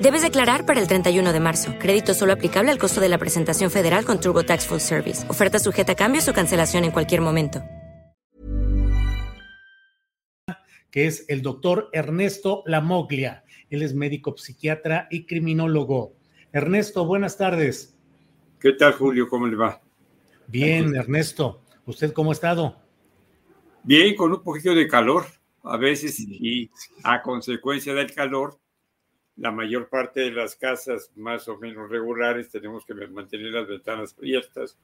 Debes declarar para el 31 de marzo. Crédito solo aplicable al costo de la presentación federal con TurboTax Full Service. Oferta sujeta a cambios o cancelación en cualquier momento. Que es el doctor Ernesto Lamoglia. Él es médico psiquiatra y criminólogo. Ernesto, buenas tardes. ¿Qué tal, Julio? ¿Cómo le va? Bien, Ernesto. ¿Usted cómo ha estado? Bien, con un poquito de calor a veces y a consecuencia del calor, la mayor parte de las casas más o menos regulares tenemos que mantener las ventanas abiertas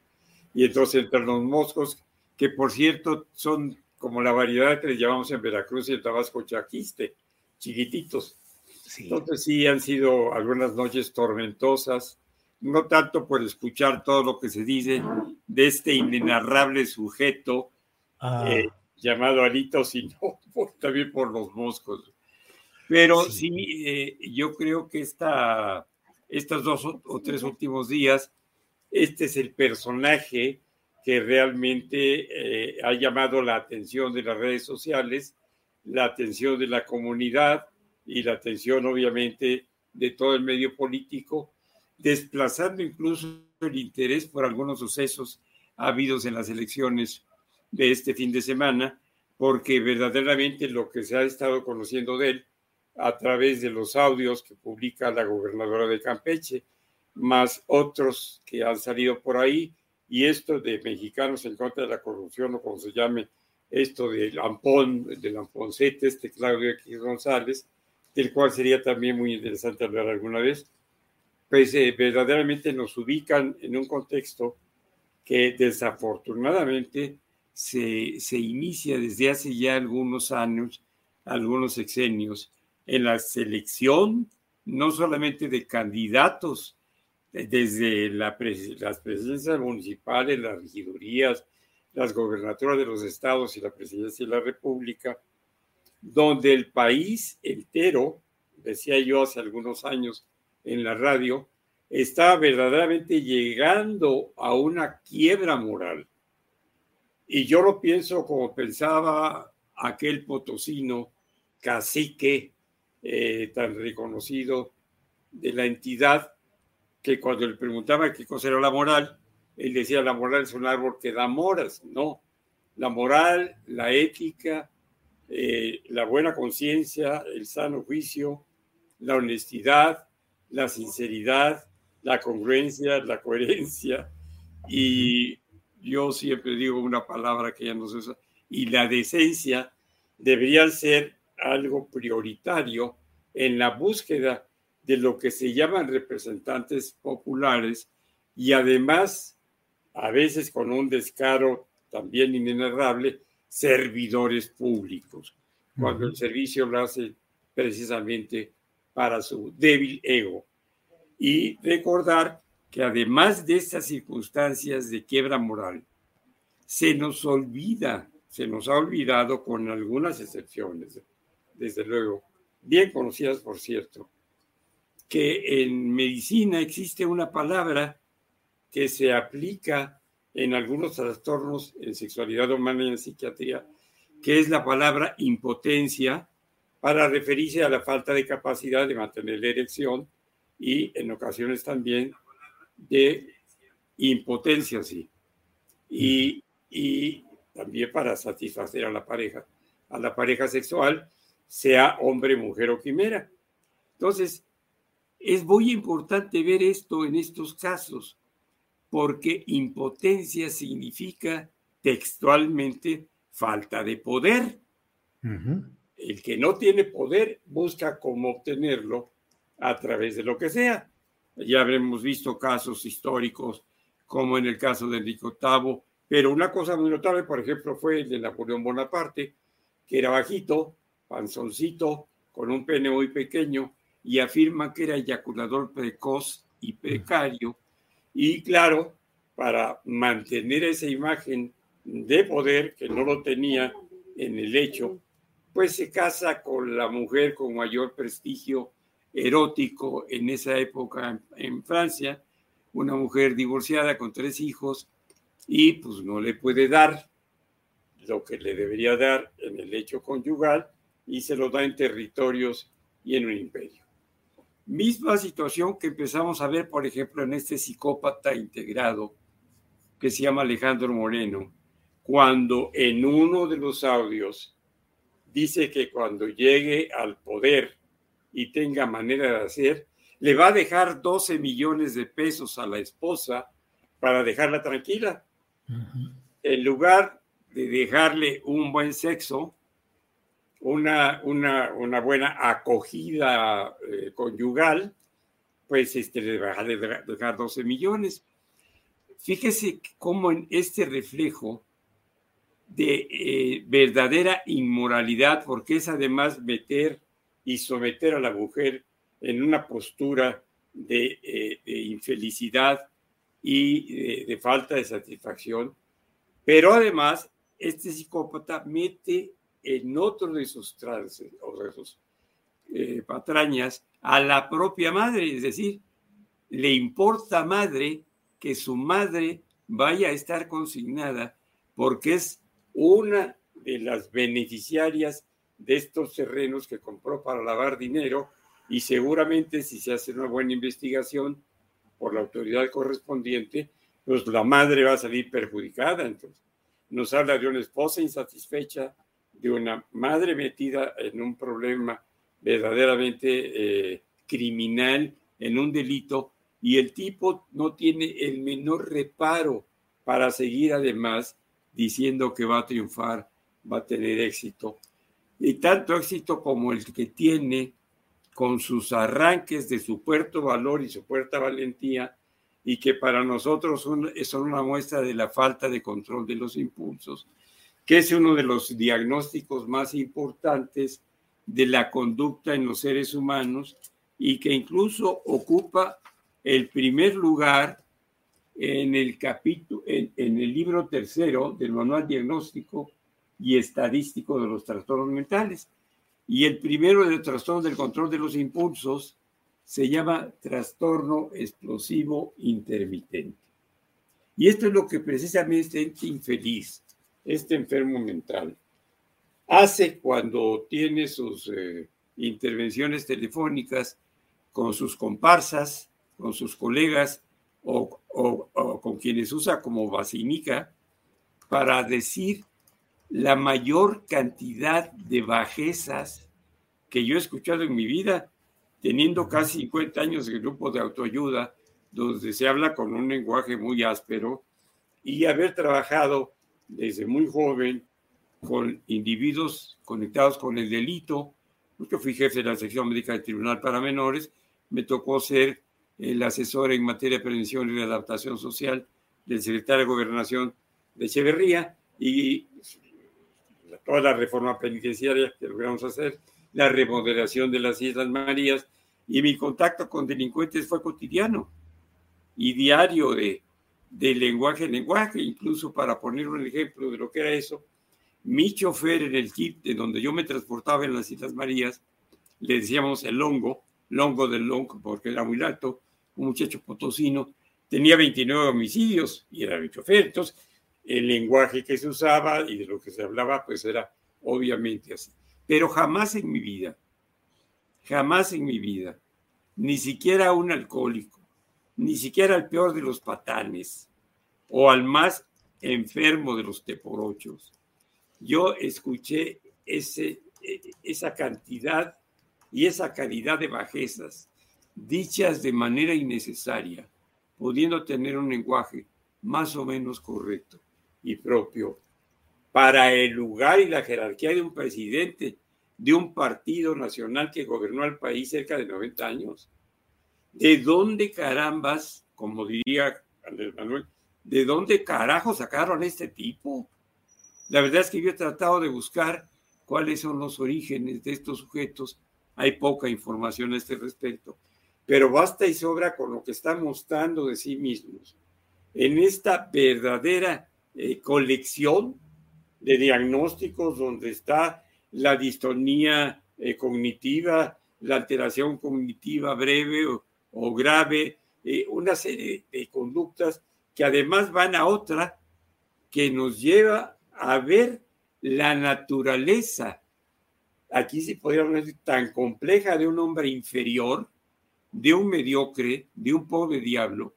y entonces entran los moscos, que por cierto son como la variedad que les llamamos en Veracruz y en Tabasco chaquiste, chiquititos. Entonces sí han sido algunas noches tormentosas, no tanto por escuchar todo lo que se dice de este inenarrable sujeto ah. eh, llamado Alito, sino también por los moscos. Pero sí, eh, yo creo que esta, estos dos o tres últimos días, este es el personaje que realmente eh, ha llamado la atención de las redes sociales, la atención de la comunidad y la atención obviamente de todo el medio político, desplazando incluso el interés por algunos sucesos habidos en las elecciones de este fin de semana, porque verdaderamente lo que se ha estado conociendo de él a través de los audios que publica la gobernadora de Campeche, más otros que han salido por ahí, y esto de mexicanos en contra de la corrupción, o como se llame, esto del Ampón, del Amponcete, este Claudio X González, del cual sería también muy interesante hablar alguna vez, pues eh, verdaderamente nos ubican en un contexto que desafortunadamente se, se inicia desde hace ya algunos años, algunos sexenios, en la selección no solamente de candidatos, desde la las presidencias municipales, las regidurías, las gobernaturas de los estados y la presidencia de la República, donde el país entero, decía yo hace algunos años en la radio, está verdaderamente llegando a una quiebra moral. Y yo lo pienso como pensaba aquel potosino cacique eh, tan reconocido de la entidad que cuando le preguntaba qué cosa era la moral, él decía la moral es un árbol que da moras. No, la moral, la ética, eh, la buena conciencia, el sano juicio, la honestidad, la sinceridad, la congruencia, la coherencia y yo siempre digo una palabra que ya no se usa, y la decencia deberían ser algo prioritario en la búsqueda de lo que se llaman representantes populares y además, a veces con un descaro también inenarrable, servidores públicos, cuando el servicio lo hace precisamente para su débil ego. Y recordar que además de estas circunstancias de quiebra moral, se nos olvida, se nos ha olvidado con algunas excepciones, desde luego, bien conocidas por cierto, que en medicina existe una palabra que se aplica en algunos trastornos en sexualidad humana y en psiquiatría, que es la palabra impotencia para referirse a la falta de capacidad de mantener la erección y en ocasiones también de impotencia, sí. Y, y también para satisfacer a la pareja, a la pareja sexual, sea hombre, mujer o quimera. Entonces, es muy importante ver esto en estos casos, porque impotencia significa textualmente falta de poder. El que no tiene poder busca cómo obtenerlo a través de lo que sea. Ya habremos visto casos históricos, como en el caso de Enrique VIII, pero una cosa muy notable, por ejemplo, fue el de Napoleón Bonaparte, que era bajito, panzoncito, con un pene muy pequeño, y afirma que era eyaculador precoz y precario. Y claro, para mantener esa imagen de poder que no lo tenía en el hecho, pues se casa con la mujer con mayor prestigio erótico en esa época en, Francia, una mujer divorciada con tres hijos y pues no le puede dar lo que le debería dar en el hecho conyugal y se lo da en territorios y en un imperio. Misma situación que empezamos a ver, por ejemplo, en este psicópata integrado que se llama Alejandro Moreno, cuando en uno de los audios dice que cuando llegue al poder y tenga manera de hacer, le va a dejar 12 millones de pesos a la esposa para dejarla tranquila. En lugar de dejarle un buen sexo, una, una, buena acogida eh, conyugal, pues este, le va a dejar 12 millones. Fíjese cómo en este reflejo de eh, verdadera inmoralidad, porque es además meter y someter a la mujer en una postura de, eh, infelicidad y de, falta de satisfacción. Pero además, este psicópata mete en otro de sus trances o de sus eh, patrañas a la propia madre, es decir, le importa madre que su madre vaya a estar consignada porque es una de las beneficiarias de estos terrenos que compró para lavar dinero y seguramente si se hace una buena investigación por la autoridad correspondiente, pues la madre va a salir perjudicada. Entonces, nos habla de una esposa insatisfecha, de una madre metida en un problema verdaderamente eh, criminal, en un delito, y el tipo no tiene el menor reparo para seguir además diciendo que va a triunfar, va a tener éxito. Y tanto éxito como el que tiene con sus arranques de su puerto valor y su puerta valentía, y que para nosotros son, una muestra de la falta de control de los impulsos, que es uno de los diagnósticos más importantes de la conducta en los seres humanos y que incluso ocupa el primer lugar en el capítulo, en el libro tercero del manual diagnóstico y estadístico de los trastornos mentales. Y el primero de los trastornos del control de los impulsos se llama trastorno explosivo intermitente. Y esto es lo que precisamente este infeliz, este enfermo mental, hace cuando tiene sus eh, intervenciones telefónicas con sus comparsas, con sus colegas o, con quienes usa como vacinica para decir la mayor cantidad de bajezas que yo he escuchado en mi vida, teniendo casi 50 años de grupo de autoayuda, donde se habla con un lenguaje muy áspero, y haber trabajado desde muy joven con individuos conectados con el delito, porque fui jefe de la sección médica del Tribunal para Menores, me tocó ser el asesor en materia de prevención y de adaptación social del secretario de Gobernación de Echeverría, y toda la reforma penitenciaria que logramos hacer, la remodelación de las Islas Marías, y mi contacto con delincuentes fue cotidiano y diario de, de lenguaje en lenguaje, incluso para poner un ejemplo de lo que era eso, mi chofer en el jeep de donde yo me transportaba en las Islas Marías, le decíamos el longo, longo del longo, porque era muy alto, un muchacho potosino, tenía 29 homicidios y era mi chofer. Entonces, el lenguaje que se usaba y de lo que se hablaba, pues era obviamente así. Pero jamás en mi vida, jamás en mi vida, ni siquiera un alcohólico, ni siquiera al peor de los patanes o al más enfermo de los teporochos, yo escuché ese, esa cantidad y esa calidad de bajezas dichas de manera innecesaria pudiendo tener un lenguaje más o menos correcto y propio para el lugar y la jerarquía de un presidente de un partido nacional que gobernó al país cerca de 90 años. ¿De dónde carambas, como diría Andrés Manuel, de dónde carajo sacaron a este tipo? La verdad es que yo he tratado de buscar cuáles son los orígenes de estos sujetos. Hay poca información a este respecto, pero basta y sobra con lo que están mostrando de sí mismos en esta verdadera eh, colección de diagnósticos donde está la distonía eh, cognitiva, la alteración cognitiva breve o, grave, eh, una serie de conductas que además van a otra que nos lleva a ver la naturaleza, aquí se podría decir, tan compleja de un hombre inferior, de un mediocre, de un pobre diablo,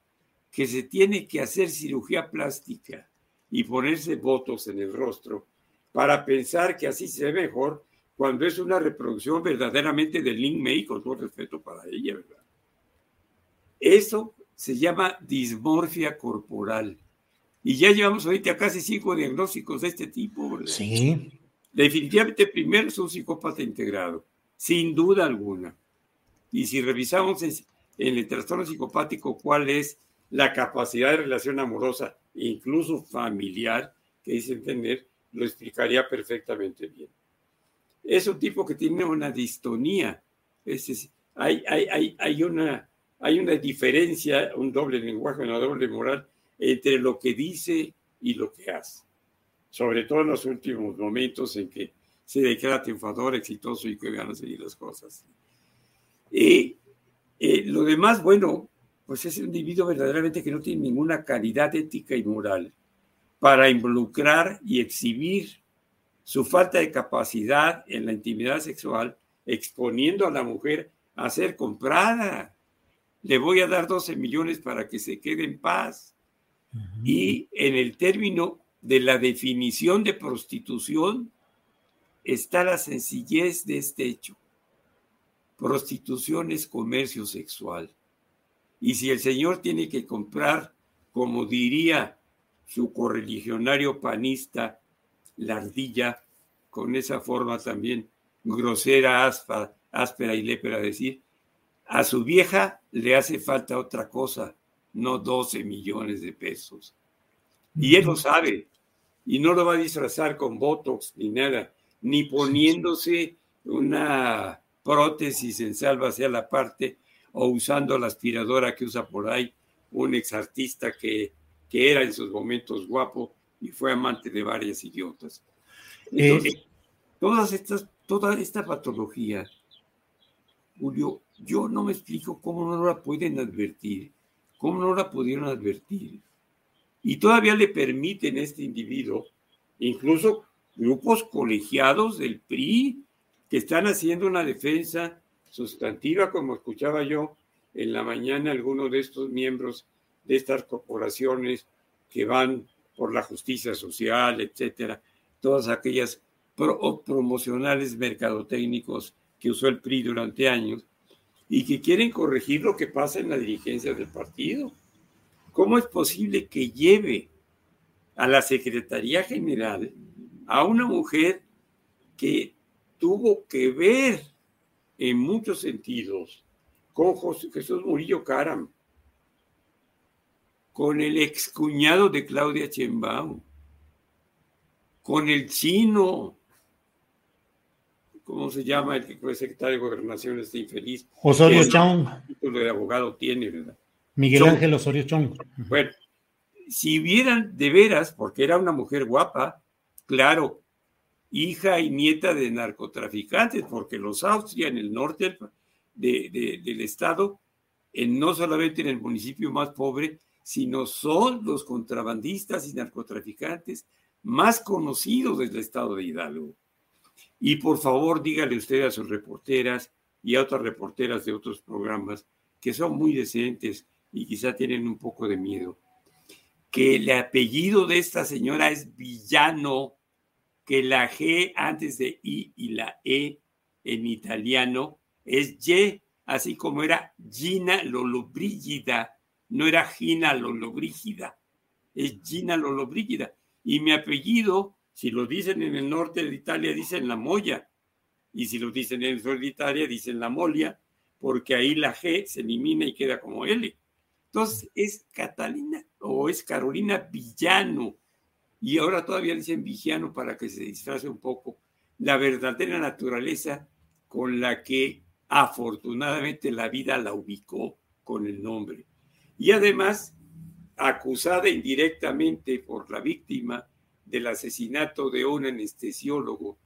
que se tiene que hacer cirugía plástica y ponerse votos en el rostro para pensar que así se ve mejor cuando es una reproducción verdaderamente de Lin May, con todo respeto para ella, ¿verdad? Eso se llama dismorfia corporal. Y ya llevamos ahorita casi cinco diagnósticos de este tipo, ¿verdad? Sí. Definitivamente, primero es un psicópata integrado, sin duda alguna. Y si revisamos en el trastorno psicopático cuál es la capacidad de relación amorosa, incluso familiar, que dicen tener, lo explicaría perfectamente bien. Es un tipo que tiene una distonía. Es, hay, hay, hay, una, hay una diferencia, un doble lenguaje, una doble moral entre lo que dice y lo que hace. Sobre todo en los últimos momentos en que se declara triunfador, exitoso y que van a seguir las cosas. Y eh, lo demás, bueno, pues es un individuo verdaderamente que no tiene ninguna calidad ética y moral para involucrar y exhibir su falta de capacidad en la intimidad sexual, exponiendo a la mujer a ser comprada. Le voy a dar 12 millones para que se quede en paz. Y en el término de la definición de prostitución está la sencillez de este hecho. Prostitución es comercio sexual. Y si el Señor tiene que comprar, como diría su correligionario panista, la ardilla, con esa forma también grosera, áspera, y lépera, decir, a su vieja le hace falta otra cosa, no 12 millones de pesos. Y él lo sabe, y no lo va a disfrazar con Botox ni nada, ni poniéndose una prótesis en salva hacia la parte o usando la aspiradora que usa por ahí un exartista que, que era en sus momentos guapo y fue amante de varias idiotas. Entonces, eh, todas estas, toda esta patología, Julio, yo no me explico cómo no la pueden advertir, cómo no la pudieron advertir. Y todavía le permiten a este individuo, incluso grupos colegiados del PRI, que están haciendo una defensa sustantiva, como escuchaba yo en la mañana algunos de estos miembros de estas corporaciones que van por la justicia social, etcétera, todas aquellas promocionales mercadotécnicos que usó el PRI durante años y que quieren corregir lo que pasa en la dirigencia del partido. ¿Cómo es posible que lleve a la Secretaría General a una mujer que tuvo que ver en muchos sentidos con Jesús Murillo Caram, con el excuñado de Claudia Chembao, con el chino, ¿cómo se llama el que fue secretario de Gobernación este infeliz? Osorio Chong. título de abogado tiene, ¿verdad? Miguel Ángel Osorio Chong. Bueno, si vieran de veras, porque era una mujer guapa, claro, hija y nieta de narcotraficantes, porque los Austria en el norte del estado, en, no solamente en el municipio más pobre, sino son los contrabandistas y narcotraficantes más conocidos del estado de Hidalgo. Y por favor, dígale usted a sus reporteras y a otras reporteras de otros programas que son muy decentes y quizá tienen un poco de miedo, que el apellido de esta señora es Villano que la G antes de I y la E en italiano es Y, así como era Gina Lollobrigida no era Gina Lolobrígida, es Gina Lolobrígida. Y mi apellido, si lo dicen en el norte de Italia, dicen la Moya. Y si lo dicen en el sur de Italia, dicen la Molia, porque ahí la G se elimina y queda como L. Entonces es Catalina o es Carolina Villano. Y ahora todavía dicen Villano para que se disfrace un poco la verdadera naturaleza con la que afortunadamente la vida la ubicó con el nombre. Y además, acusada indirectamente por la víctima del asesinato de un anestesiólogo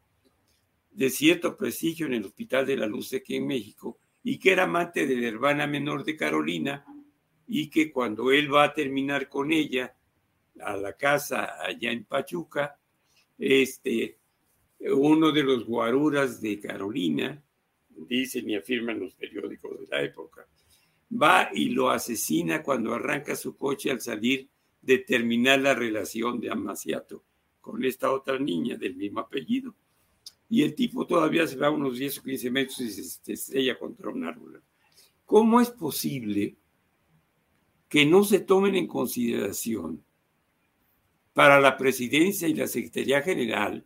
de cierto prestigio en el Hospital de la Luz aquí en México, y que era amante de la hermana menor de Carolina, y que cuando él va a terminar con ella a la casa allá en Pachuca, este, uno de los guaruras de Carolina, dicen y afirman los periódicos de la época, va y lo asesina cuando arranca su coche al salir de terminar la relación de Amaciato con esta otra niña del mismo apellido. Y el tipo todavía se va unos 10 o 15 metros y se estrella contra un árbol. ¿Cómo es posible que no se tomen en consideración para la presidencia y la Secretaría General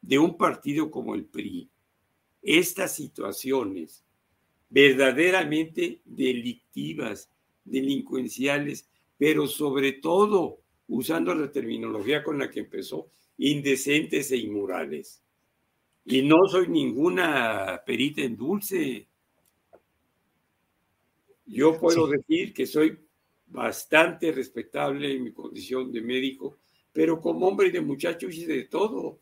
de un partido como el PRI estas situaciones verdaderamente delictivas, delincuenciales, pero sobre todo, usando la terminología con la que empezó, indecentes e inmorales. Y no soy ninguna perita en dulce. Yo puedo decir que soy bastante respetable en mi condición de médico, pero como hombre y de muchacho hice de todo.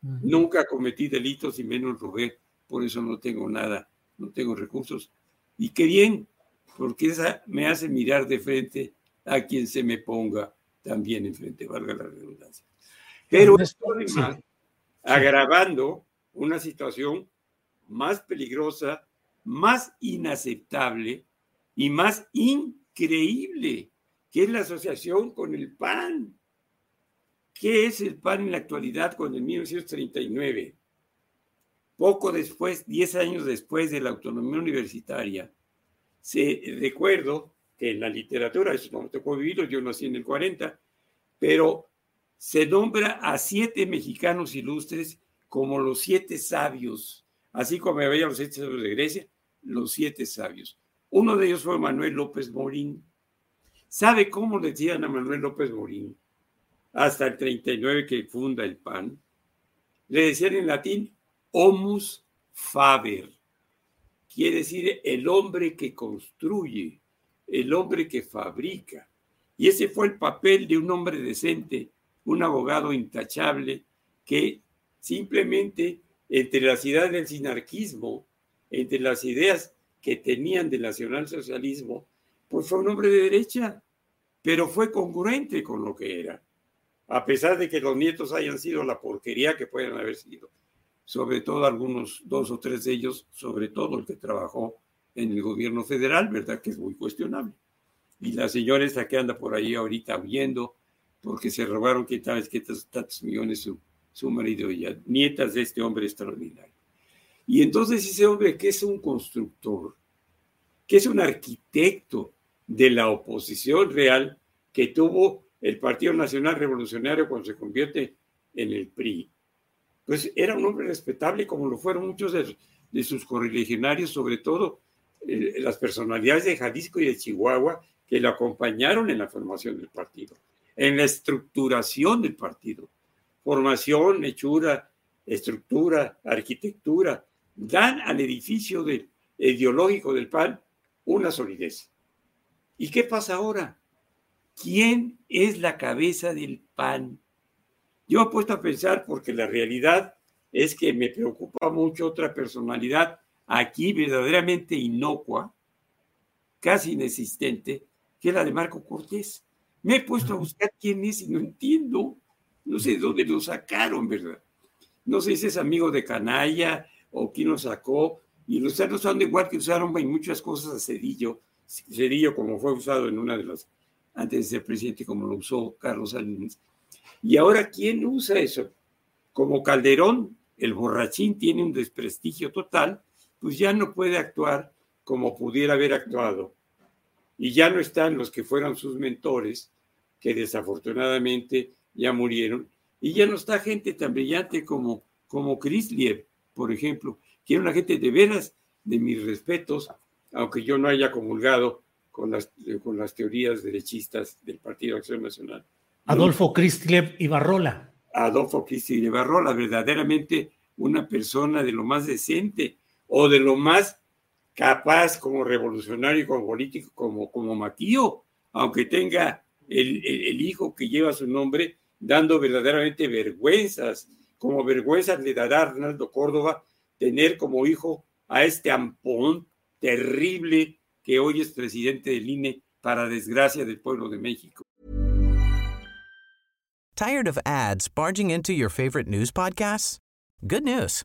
Nunca cometí delitos y menos robé, por eso no tengo nada, no tengo recursos. Y qué bien, porque esa me hace mirar de frente a quien se me ponga también enfrente, valga la redundancia. Pero esto además agravando una situación más peligrosa, más inaceptable y más increíble, que es la asociación con el PAN. ¿Qué es el PAN en la actualidad con el 1939? Poco después, diez años después de la autonomía universitaria, se recuerdo en la literatura, eso no me tocó vivirlo, yo nací en el 40, pero se nombra a siete mexicanos ilustres como los siete sabios, así como había los siete sabios de Grecia, los siete sabios. Uno de ellos fue Manuel López Morín. ¿Sabe cómo le decían a Manuel López Morín? hasta el 39 que funda el PAN, le decían en latín homus faber, quiere decir el hombre que construye, el hombre que fabrica. Y ese fue el papel de un hombre decente, un abogado intachable, que simplemente entre las ideas del sinarquismo, entre las ideas que tenían del nacionalsocialismo, pues fue un hombre de derecha, pero fue congruente con lo que era a pesar de que los nietos hayan sido la porquería que pueden haber sido, sobre todo algunos, dos o tres de ellos, sobre todo el que trabajó en el gobierno federal, ¿verdad? Que es muy cuestionable. Y la señora esta que anda por ahí ahorita viendo, porque se robaron que tal que tantos millones su, su marido y ya, nietas de este hombre extraordinario. Y entonces ese hombre que es un constructor, que es un arquitecto de la oposición real, que tuvo el Partido Nacional Revolucionario cuando se convierte en el PRI, pues era un hombre respetable como lo fueron muchos de, sus correligionarios, sobre todo eh, las personalidades de Jalisco y de Chihuahua que lo acompañaron en la formación del partido, en la estructuración del partido. Formación, hechura, estructura, arquitectura, dan al edificio del, ideológico del PAN una solidez. ¿Y qué pasa ahora? ¿Quién es la cabeza del PAN? Yo he puesto a pensar porque la realidad es que me preocupa mucho otra personalidad aquí verdaderamente inocua, casi inexistente, que es la de Marco Cortés. Me he puesto a buscar quién es y no entiendo. No sé de dónde lo sacaron, ¿verdad? No sé si es amigo de Canalla o quién lo sacó. Y los están usando igual que usaron en muchas cosas a Cedillo. Cedillo como fue usado en una de las antes de ser presidente como lo usó Carlos Salinas. Y ahora, ¿quién usa eso? Como Calderón, el borrachín tiene un desprestigio total, pues ya no puede actuar como pudiera haber actuado Y ya no están los que fueron sus mentores, que desafortunadamente ya murieron, y ya no está gente tan brillante como, como Liev, por ejemplo, que era una gente de veras de mis respetos, aunque yo no haya comulgado con las, con las teorías derechistas del Partido Acción Nacional. Adolfo Cristlev Ibarrola. Adolfo Cristlev Ibarrola, verdaderamente una persona de lo más decente o de lo más capaz como revolucionario, como político, como, como Maquío, aunque tenga el, el, hijo que lleva su nombre, dando verdaderamente vergüenzas, como vergüenzas le dará Arnaldo Córdoba tener como hijo a este ampón terrible que hoy es presidente del INE para desgracia del pueblo de México. Tired of ads barging into your favorite news podcasts? Good news.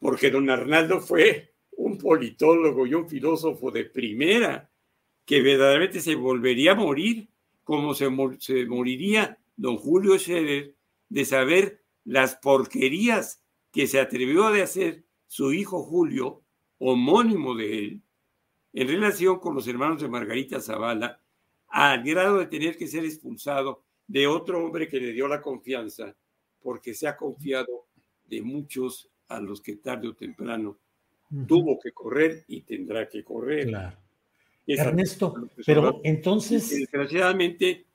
Porque don Arnaldo fue un politólogo y un filósofo de primera que verdaderamente se volvería a morir como se, moriría don Julio Scherer de saber las porquerías que se atrevió a hacer su hijo Julio, homónimo de él, en relación con los hermanos de Margarita Zavala, al grado de tener que ser expulsado de otro hombre que le dio la confianza, porque se ha confiado de muchos a los que tarde o temprano tuvo que correr y tendrá que correr. Claro. Ernesto, pero entonces... Desgraciadamente,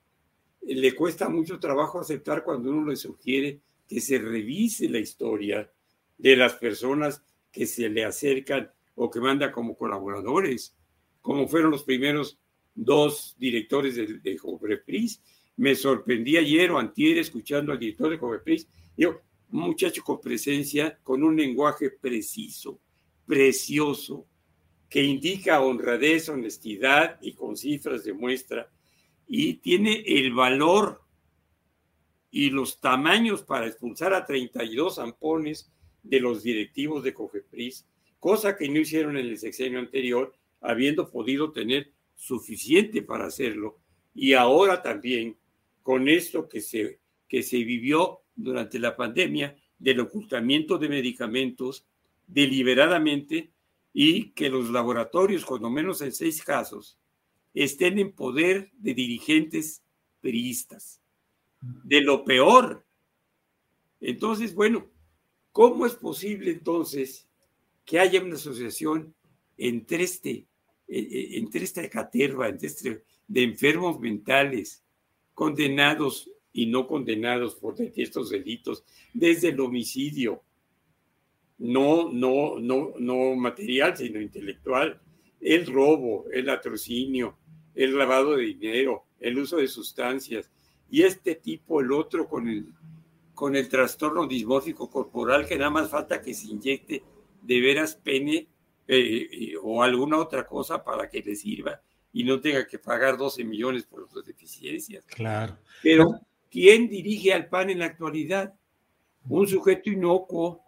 le cuesta mucho trabajo aceptar cuando uno le sugiere que se revise la historia de las personas que se le acercan o que manda como colaboradores, como fueron los primeros dos directores de, de Jovepris. Me sorprendí ayer o antier escuchando al director de Jovepris, digo, un muchacho con presencia, con un lenguaje preciso, precioso, que indica honradez, honestidad y con cifras demuestra, y tiene el valor y los tamaños para expulsar a 32 zampones de los directivos de Cofepris, cosa que no hicieron en el sexenio anterior, habiendo podido tener suficiente para hacerlo. Y ahora también, con esto que se, que se vivió durante la pandemia, del ocultamiento de medicamentos deliberadamente y que los laboratorios, cuando menos en seis casos, estén en poder de dirigentes periodistas de lo peor. Entonces, bueno, ¿cómo es posible entonces que haya una asociación entre este, e, e, entre esta caterva, entre este, de enfermos mentales, condenados y no condenados por estos delitos, desde el homicidio, no, no, no, no material, sino intelectual, el robo, el atrocinio, el lavado de dinero, el uso de sustancias, y este tipo, el otro, con el, con el trastorno dismórfico corporal, que nada más falta que se inyecte de veras pene eh, o alguna otra cosa para que le sirva y no tenga que pagar 12 millones por sus deficiencias. Claro. Pero, ¿quién dirige al PAN en la actualidad? Un sujeto inocuo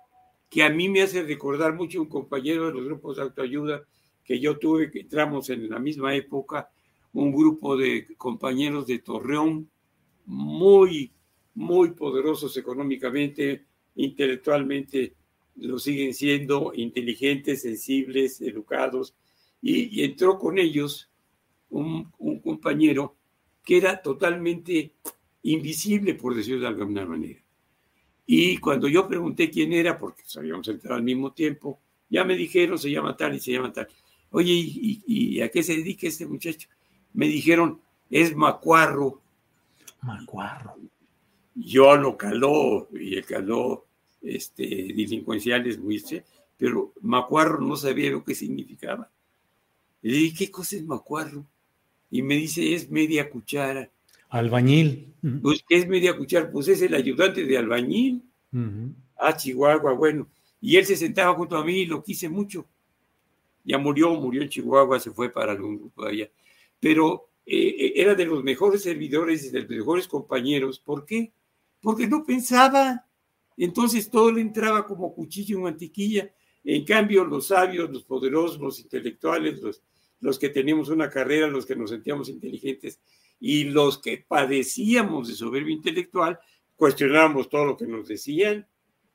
que a mí me hace recordar mucho un compañero de los grupos de autoayuda que yo tuve, que entramos en la misma época, un grupo de compañeros de Torreón, muy, muy poderosos económicamente, intelectualmente lo siguen siendo, inteligentes, sensibles, educados, y, entró con ellos un, compañero que era totalmente invisible, por decirlo de alguna manera. Y cuando yo pregunté quién era, porque sabíamos entrar al mismo tiempo, ya me dijeron, se llama tal y se llama tal. Oye, ¿y, y a qué se dedica este muchacho? Me dijeron, es macuarro Macuarro. Yo lo caló y el caló este, delincuenciales, muy, pero macuarro no sabía lo que significaba. le dije, ¿qué cosa es macuarro? Y me dice, es media cuchara. Albañil. Pues, ¿qué es media cuchara? Pues es el ayudante de albañil. Ah, Chihuahua, bueno. Y él se sentaba junto a mí y lo quise mucho. Ya murió, murió en Chihuahua, se fue para algún grupo allá. Pero eh, eh, era de los mejores servidores y de los mejores compañeros. ¿Por qué? Porque no pensaba. Entonces todo le entraba como cuchillo en mantequilla. En cambio, los sabios, los poderosos, los intelectuales, los, los que teníamos una carrera, los que nos sentíamos inteligentes y los que padecíamos de soberbia intelectual, cuestionábamos todo lo que nos decían.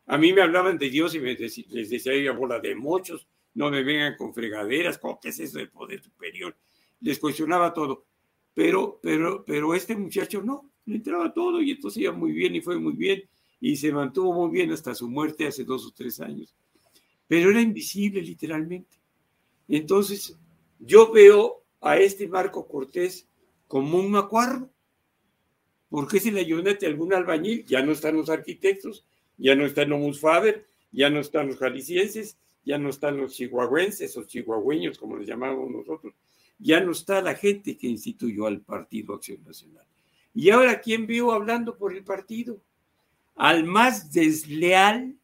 A mí me hablaban de Dios y me les decía, bola de mochos, no me vengan con fregaderas, ¿cómo es eso del poder superior? Les cuestionaba todo. Pero, pero, pero este muchacho no, le entraba todo y entonces iba muy bien y fue muy bien y se mantuvo muy bien hasta su muerte hace dos o tres años. Pero era invisible literalmente. Entonces, yo veo a este Marco Cortés como un macuarro. porque si le ayúdate a algún albañil? Ya no están los arquitectos, ya no están los Faber, ya no están los jaliscienses, ya no están los chihuahuenses o chihuahueños, como les llamamos nosotros, ya no está la gente que instituyó al Partido Acción Nacional. Y ahora, ¿quién veo hablando por el partido? Al más desleal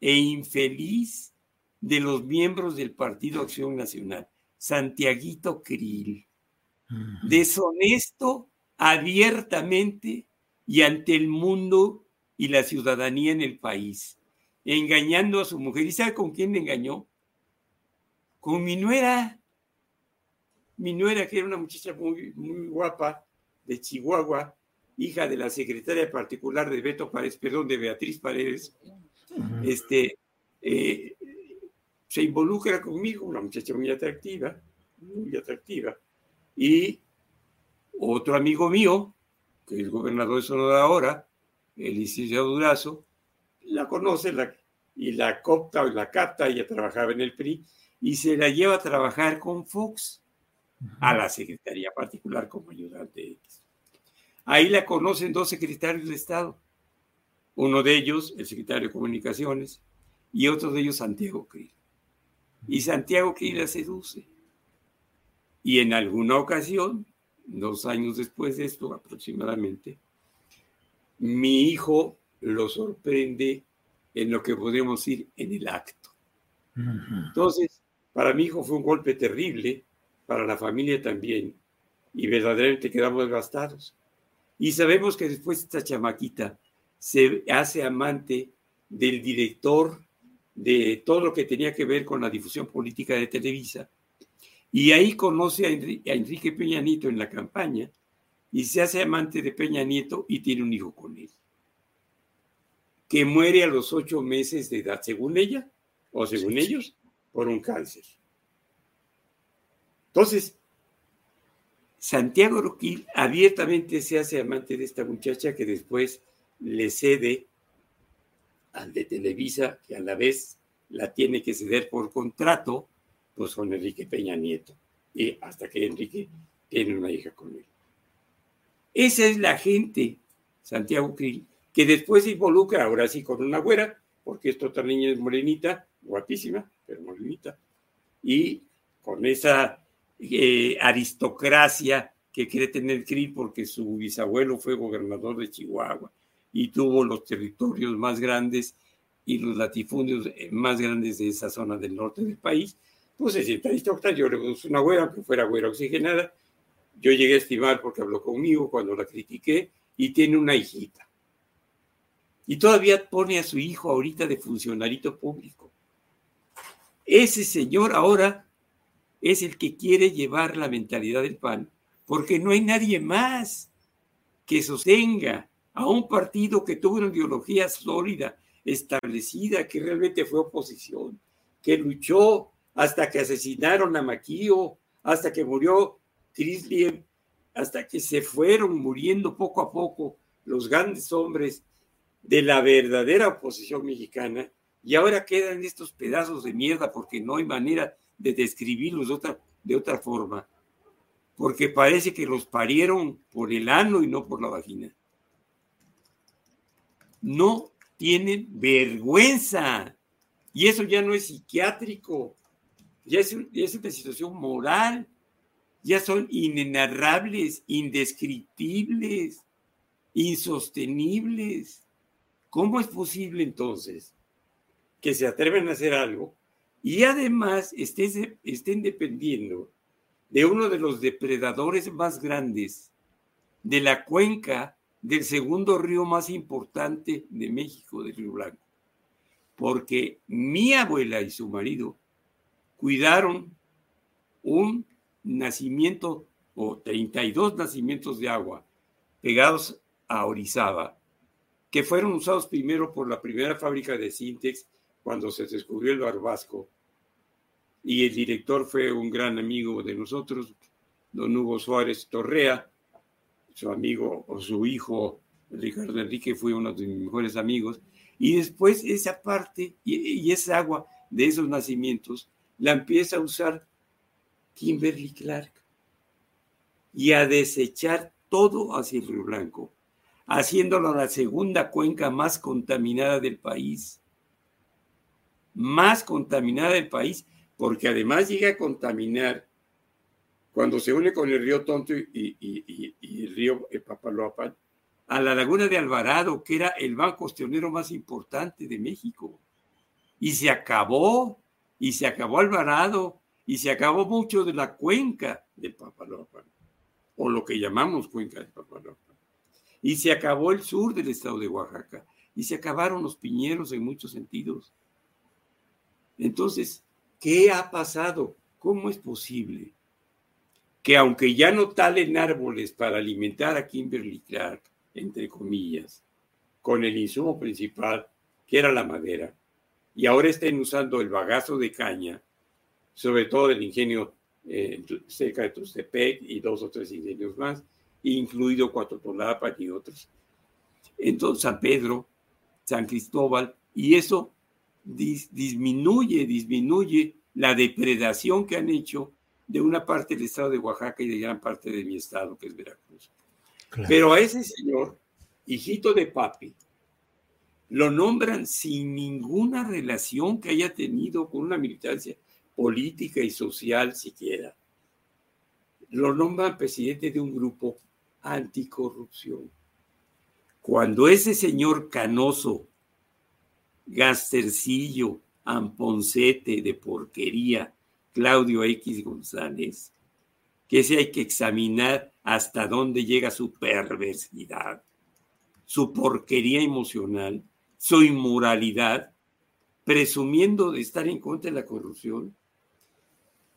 e infeliz de los miembros del Partido Acción Nacional, Santiaguito Krill. Deshonesto abiertamente y ante el mundo y la ciudadanía en el país, engañando a su mujer. ¿Y sabe con quién le engañó? Con mi nuera. Mi nuera, que era una muchacha muy, muy guapa de Chihuahua, hija de la secretaria particular de Beto Paredes, perdón, de Beatriz Paredes, este, eh, se involucra conmigo, una muchacha muy atractiva, muy atractiva. Y otro amigo mío, que es gobernador de Sonora ahora, el Durazo, la conoce y la copta o la capta, ella trabajaba en el PRI, y se la lleva a trabajar con Fox a la Secretaría Particular como ayudante Ahí la conocen dos secretarios de Estado. Uno de ellos, el secretario de Comunicaciones, y otro de ellos, Santiago Krill. Y Santiago Krill la seduce. Y en alguna ocasión, dos años después de esto aproximadamente, mi hijo lo sorprende en lo que podemos decir en el acto. Entonces, para mi hijo fue un golpe terrible, para la familia también, y verdaderamente quedamos devastados. Y sabemos que después esta chamaquita se hace amante del director de todo lo que tenía que ver con la difusión política de Televisa. Y ahí conoce a Enrique, Peña Nieto en la campaña y se hace amante de Peña Nieto y tiene un hijo con él, que muere a los ocho meses de edad, según ella, o según ellos, por un cáncer. Entonces, Santiago Roquil abiertamente se hace amante de esta muchacha que después le cede al de Televisa, que a la vez la tiene que ceder por contrato, pues con Enrique Peña Nieto, y hasta que Enrique tiene una hija con él. Esa es la gente, Santiago Krill, que después se involucra ahora sí con una güera, porque esta otra niña es morenita, guapísima, pero morenita, y con esa eh, aristocracia que quiere tener Krill porque su bisabuelo fue gobernador de Chihuahua y tuvo los territorios más grandes y los latifundios eh, más grandes de esa zona del norte del país, pues se siente aristócrata. Yo le puse una güera, aunque fuera güera oxigenada. Yo llegué a estimar porque habló conmigo cuando la critiqué y tiene una hijita. Y todavía pone a su hijo ahorita de funcionarito público. Ese señor ahora es el que quiere llevar la mentalidad del PAN, porque no hay nadie más que sostenga a un partido que tuvo una ideología sólida, establecida, que realmente fue oposición, que luchó hasta que asesinaron a Maquío, hasta que murió Crisliev, hasta que se fueron muriendo poco a poco los grandes hombres de la verdadera oposición mexicana, y ahora quedan estos pedazos de mierda porque no hay manera de describirlos de otra, de otra forma, porque parece que los parieron por el ano y no por la vagina. No tienen vergüenza. Y eso ya no es psiquiátrico, ya es, una situación moral, ya son inenarrables, indescriptibles, insostenibles. ¿Cómo es posible entonces que se atreven a hacer algo y además estén, estén dependiendo de uno de los depredadores más grandes de la cuenca del segundo río más importante de México, del Río Blanco? Porque mi abuela y su marido cuidaron un nacimiento o 32 nacimientos de agua pegados a Orizaba, que fueron usados primero por la primera fábrica de Sintex cuando se descubrió el barbasco. Y el director fue un gran amigo de nosotros, don Hugo Suárez Torrea, su amigo o su hijo Ricardo Enrique fue uno de mis mejores amigos. Y después esa parte y, y esa agua de esos nacimientos la empieza a usar Kimberly Clark y a desechar todo hacia el Río Blanco, haciéndolo la segunda cuenca más contaminada del país. Más contaminada del país, porque además llega a contaminar cuando se une con el río Tonto y, el río Papaloapan, a la laguna de Alvarado, que era el banco costionero más importante de México. Y se acabó, y se acabó Alvarado, y se acabó mucho de la cuenca de Papaloapan, o lo que llamamos cuenca de Papaloapan. Y se acabó el sur del estado de Oaxaca, y se acabaron los piñeros en muchos sentidos. Entonces, ¿qué ha pasado? ¿Cómo es posible que aunque ya no talen árboles para alimentar a Kimberly Clark, entre comillas, con el insumo principal, que era la madera, y ahora estén usando el bagazo de caña sobre todo el ingenio eh, cerca de Tustepec y dos o tres ingenios más, incluido Cuatotolapa y otros. Entonces, San Pedro, San Cristóbal, y eso disminuye, disminuye la depredación que han hecho de una parte del estado de Oaxaca y de gran parte de mi estado, que es Veracruz. Pero a ese señor, hijito de papi, lo nombran sin ninguna relación que haya tenido con una militancia política y social siquiera. Lo nombran presidente de un grupo anticorrupción. Cuando ese señor canoso, gastercillo, amponcete de porquería, Claudio X González, que se hay que examinar hasta dónde llega su perversidad, su porquería emocional, su inmoralidad, presumiendo de estar en contra de la corrupción,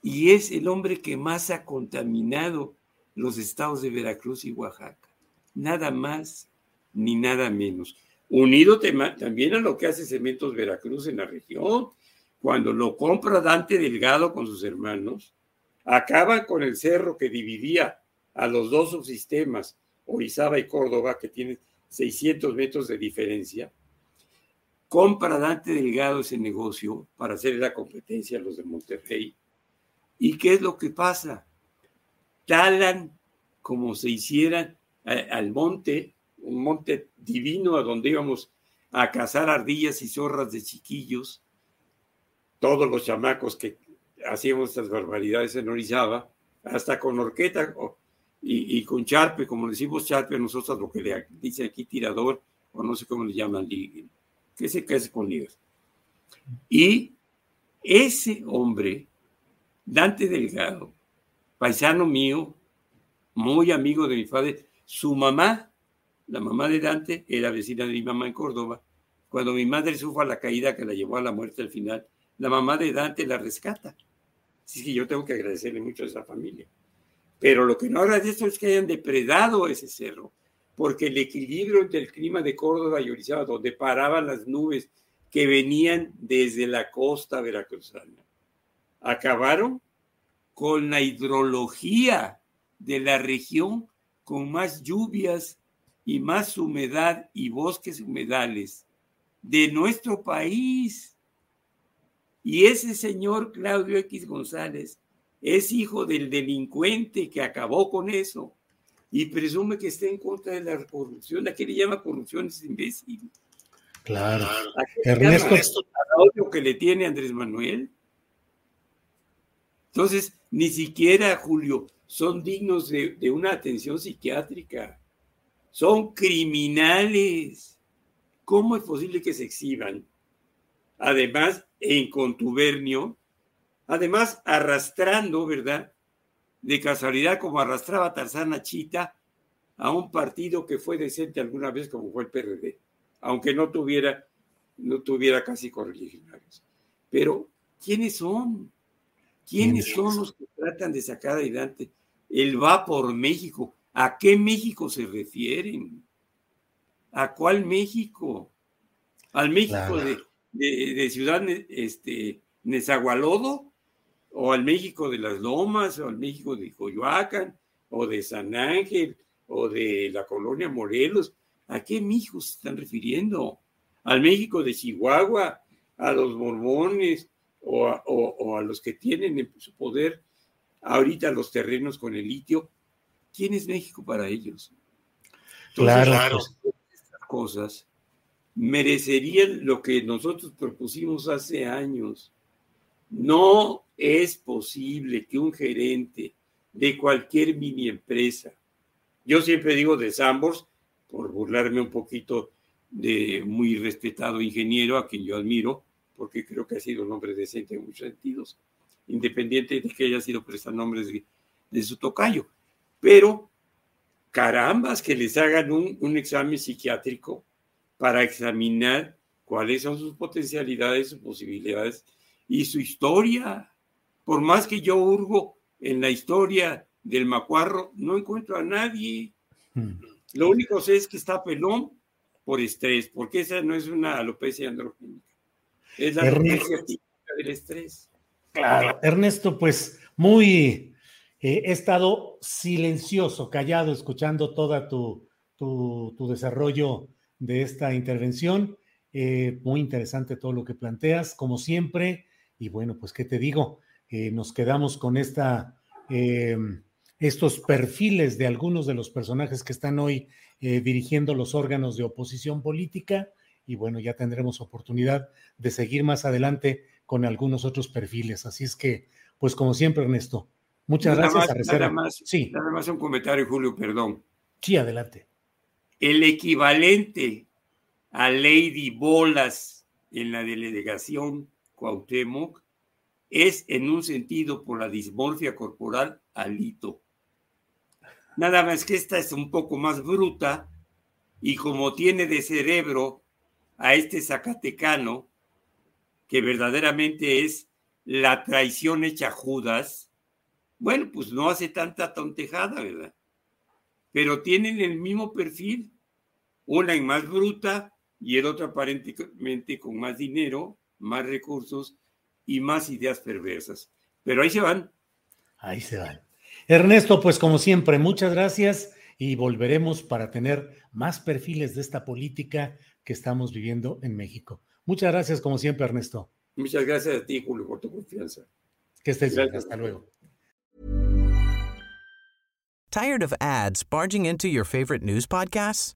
y es el hombre que más ha contaminado los estados de Veracruz y Oaxaca. Nada más ni nada menos. Unido también a lo que hace Cementos Veracruz en la región, cuando lo compra Dante Delgado con sus hermanos, acaban con el cerro que dividía a los dos subsistemas, Orizaba y Córdoba, que tienen 600 metros de diferencia. Compra Dante Delgado ese negocio para hacer la competencia a los de Monterrey ¿Y qué es lo que pasa? Talan como se hicieran al monte, un monte divino a donde íbamos a cazar ardillas y zorras de chiquillos, todos los chamacos que hacíamos estas barbaridades en Orizaba, hasta con horqueta y, con charpe, como decimos charpe nosotros, lo que le dice aquí tirador, o no sé cómo le llaman, que se hace con ligas. Y ese hombre Dante Delgado, paisano mío, muy amigo de mi padre, su mamá, la mamá de Dante, era vecina de mi mamá en Córdoba. Cuando mi madre sufre la caída que la llevó a la muerte al final, la mamá de Dante la rescata. Así que yo tengo que agradecerle mucho a esa familia. Pero lo que no agradezco es que hayan depredado ese cerro, porque el equilibrio entre el clima de Córdoba y Orizaba, donde paraban las nubes que venían desde la costa veracruzana, acabaron con la hidrología de la región con más lluvias y más humedad y bosques humedales de nuestro país. Y ese señor Claudio X González es hijo del delincuente que acabó con eso y presume que está en contra de la corrupción. ¿A qué le llama corrupción? Es imbécil. Claro. Ernesto. Al odio que le tiene Andrés Manuel. Entonces, ni siquiera, Julio, son dignos de, de una atención psiquiátrica. Son criminales. ¿Cómo es posible que se exhiban? Además, en contubernio, además arrastrando, ¿verdad? De casualidad, como arrastraba Tarzana Chita a un partido que fue decente alguna vez como fue el PRD, aunque no tuviera, no tuviera casi correligionarios. Pero, ¿quiénes son? ¿Quiénes son los que tratan de sacar adelante el va por México? ¿A qué México se refieren? ¿A cuál México? ¿Al México de, de, Ciudad este, Nezahualodo? ¿O al México de las Lomas? ¿O al México de Coyoacán? ¿O de San Ángel? ¿O de la colonia Morelos? ¿A qué México se están refiriendo? ¿Al México de Chihuahua? ¿A los mormones? O a, o a los que tienen en su poder ahorita los terrenos con el litio? ¿Quién es México para ellos? claro. Pues, estas cosas merecerían lo que nosotros propusimos hace años. No es posible que un gerente de cualquier mini empresa, yo siempre digo de Sambors, por burlarme un poquito de muy respetado ingeniero a quien yo admiro, porque creo que ha sido un hombre decente en muchos sentidos, independiente de que haya sido prestanombres de, de su tocayo. Pero, carambas, que les hagan un, un examen psiquiátrico para examinar cuáles son sus potencialidades, sus posibilidades y su historia. Por más que yo hurgo en la historia del macuarro, no encuentro a nadie. Hmm. Lo único sé es que está pelón por estrés, porque esa no es una alopecia androgénica. Es la alopecia típica del estrés. Claro, Ernesto, pues muy he estado silencioso, callado, escuchando toda tu, tu, desarrollo de esta intervención. Eh, muy interesante todo lo que planteas, como siempre. Y bueno, pues, ¿qué te digo? Eh, nos quedamos con esta, eh, estos perfiles de algunos de los personajes que están hoy dirigiendo los órganos de oposición política. Y bueno, ya tendremos oportunidad de seguir más adelante con algunos otros perfiles. Así es que, pues como siempre, Ernesto, Muchas gracias, nada más, sí. nada más un comentario, Julio, perdón. Sí, adelante. El equivalente a Lady Bolas en la delegación Cuauhtémoc es, en un sentido, por la dismorfia corporal, Alito. Nada más que esta es un poco más bruta y como tiene de cerebro a este Zacatecano, que verdaderamente es la traición hecha Judas, bueno, pues no hace tanta tontejada, ¿verdad? Pero tienen el mismo perfil, una en más bruta y el otro aparentemente con más dinero, más recursos y más ideas perversas. Pero ahí se van. Ahí se van. Ernesto, pues como siempre, muchas gracias y volveremos para tener más perfiles de esta política que estamos viviendo en México. Muchas gracias, como siempre, Ernesto. Muchas gracias a ti, Julio, por tu confianza. Que estés bien. Hasta luego. Tired of ads barging into your favorite news podcasts?